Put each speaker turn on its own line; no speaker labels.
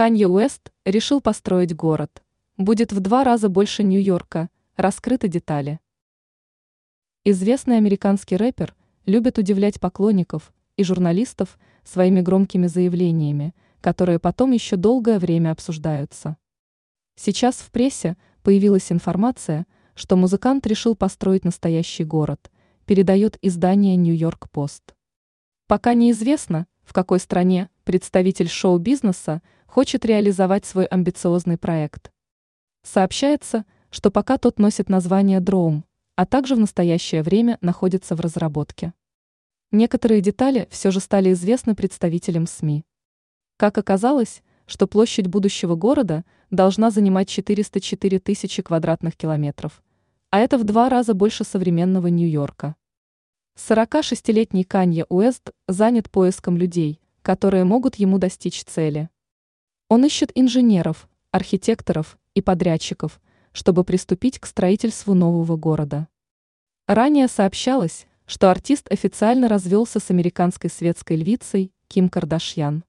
Канье Уэст решил построить город. Будет в два раза больше Нью-Йорка. Раскрыты детали. Известный американский рэпер любит удивлять поклонников и журналистов своими громкими заявлениями, которые потом еще долгое время обсуждаются. Сейчас в прессе появилась информация, что музыкант решил построить настоящий город, передает издание «Нью-Йорк Пост». Пока неизвестно, в какой стране представитель шоу-бизнеса хочет реализовать свой амбициозный проект. Сообщается, что пока тот носит название «Дроум», а также в настоящее время находится в разработке. Некоторые детали все же стали известны представителям СМИ. Как оказалось, что площадь будущего города должна занимать 404 тысячи квадратных километров, а это в два раза больше современного Нью-Йорка. 46-летний Канье Уэст занят поиском людей, которые могут ему достичь цели. Он ищет инженеров, архитекторов и подрядчиков, чтобы приступить к строительству нового города. Ранее сообщалось, что артист официально развелся с американской светской львицей Ким Кардашьян.